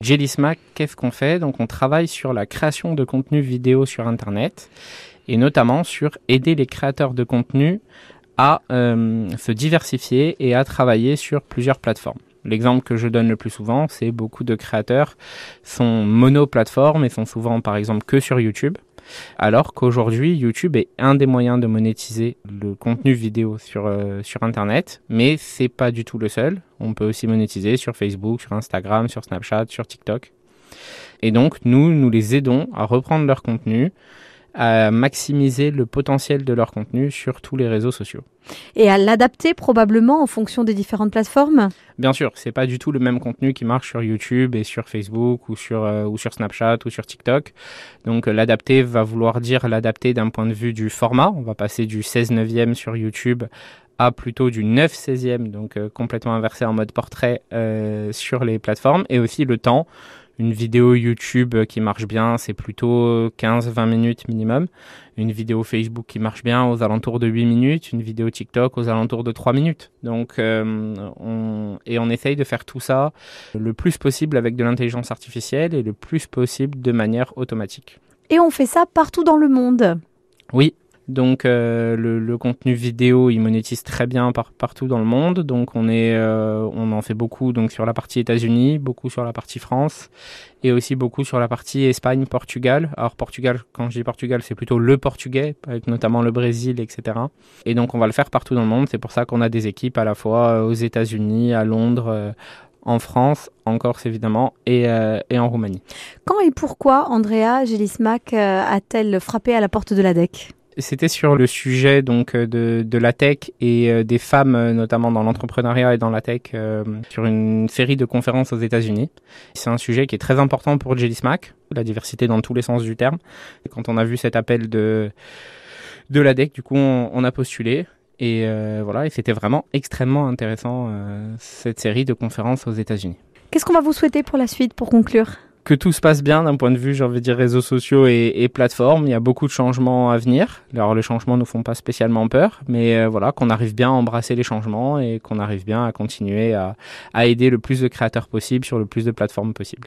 Jelly Smack, qu'est-ce qu'on fait? Donc on travaille sur la création de contenu vidéo sur Internet et notamment sur aider les créateurs de contenu à euh, se diversifier et à travailler sur plusieurs plateformes. L'exemple que je donne le plus souvent, c'est beaucoup de créateurs sont mono-plateformes et sont souvent par exemple que sur YouTube. Alors qu'aujourd'hui, YouTube est un des moyens de monétiser le contenu vidéo sur, euh, sur Internet, mais c'est pas du tout le seul. On peut aussi monétiser sur Facebook, sur Instagram, sur Snapchat, sur TikTok. Et donc, nous, nous les aidons à reprendre leur contenu, à maximiser le potentiel de leur contenu sur tous les réseaux sociaux. Et à l'adapter probablement en fonction des différentes plateformes? Bien sûr, c'est pas du tout le même contenu qui marche sur YouTube et sur Facebook ou sur, euh, ou sur Snapchat ou sur TikTok. Donc euh, l'adapter va vouloir dire l'adapter d'un point de vue du format. On va passer du 16 neuvième sur YouTube à plutôt du 9 16e, donc euh, complètement inversé en mode portrait sur les plateformes, et aussi le temps une vidéo YouTube qui marche bien, c'est plutôt 15-20 minutes minimum. Une vidéo Facebook qui marche bien aux alentours de 8 minutes. Une vidéo TikTok aux alentours de 3 minutes. Donc, euh, on, et on essaye de faire tout ça le plus possible avec de l'intelligence artificielle et le plus possible de manière automatique. Et on fait ça partout dans le monde. Oui, donc euh, le, contenu vidéo, il monétise très bien partout dans le monde. Donc on est, euh, on en fait beaucoup donc sur la partie États-Unis, beaucoup sur la partie France, et aussi beaucoup sur la partie Espagne, Portugal. Alors Portugal, quand je dis Portugal, c'est plutôt le portugais, avec notamment le Brésil, etc. Et donc on va le faire partout dans le monde. C'est pour ça qu'on a des équipes à la fois aux États-Unis, à Londres. Euh, en France, en Corse évidemment, et, et, en Roumanie. Quand et pourquoi Andrea Gélismac a-t-elle frappé à la porte de la DEC? C'était sur le sujet donc euh, de, de la tech et euh, des femmes, euh, notamment dans l'entrepreneuriat et dans la tech, sur une série de conférences aux États-Unis. C'est un sujet qui est très important pour Jelly Smack, la diversité dans tous les sens du terme. Quand on a vu cet appel de de la DEC, du coup, on, a postulé. Et voilà, et c'était vraiment extrêmement intéressant cette série de conférences aux États-Unis. Qu'est-ce qu'on va vous souhaiter pour la suite, pour conclure? Que tout se passe bien d'un point de vue, j'ai envie de dire, réseaux sociaux et, et, plateformes. Il y a beaucoup de changements à venir. Alors les changements ne font pas spécialement peur, mais euh, voilà, qu'on arrive bien à embrasser les changements et qu'on arrive bien à continuer à, à aider le plus de créateurs possible sur le plus de plateformes possible.